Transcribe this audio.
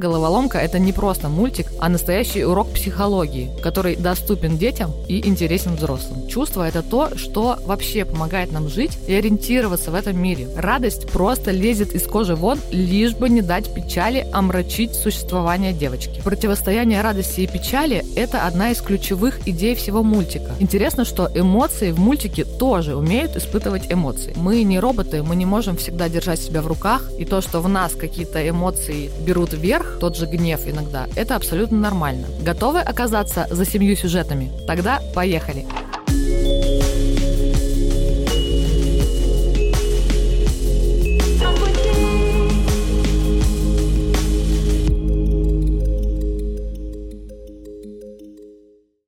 Головоломка – это не просто мультик, а настоящий урок психологии, который доступен детям и интересен взрослым. Чувство – это то, что вообще помогает нам жить и ориентироваться в этом мире. Радость просто лезет из кожи вон, лишь бы не дать печали омрачить существование девочки. Противостояние радости и печали – это одна из ключевых идей всего мультика. Интересно, что эмоции в мультике тоже умеют испытывать эмоции. Мы не роботы, мы не можем всегда держать себя в руках, и то, что в нас какие-то эмоции берут вверх, тот же гнев иногда, это абсолютно нормально. Готовы оказаться за семью сюжетами? Тогда поехали!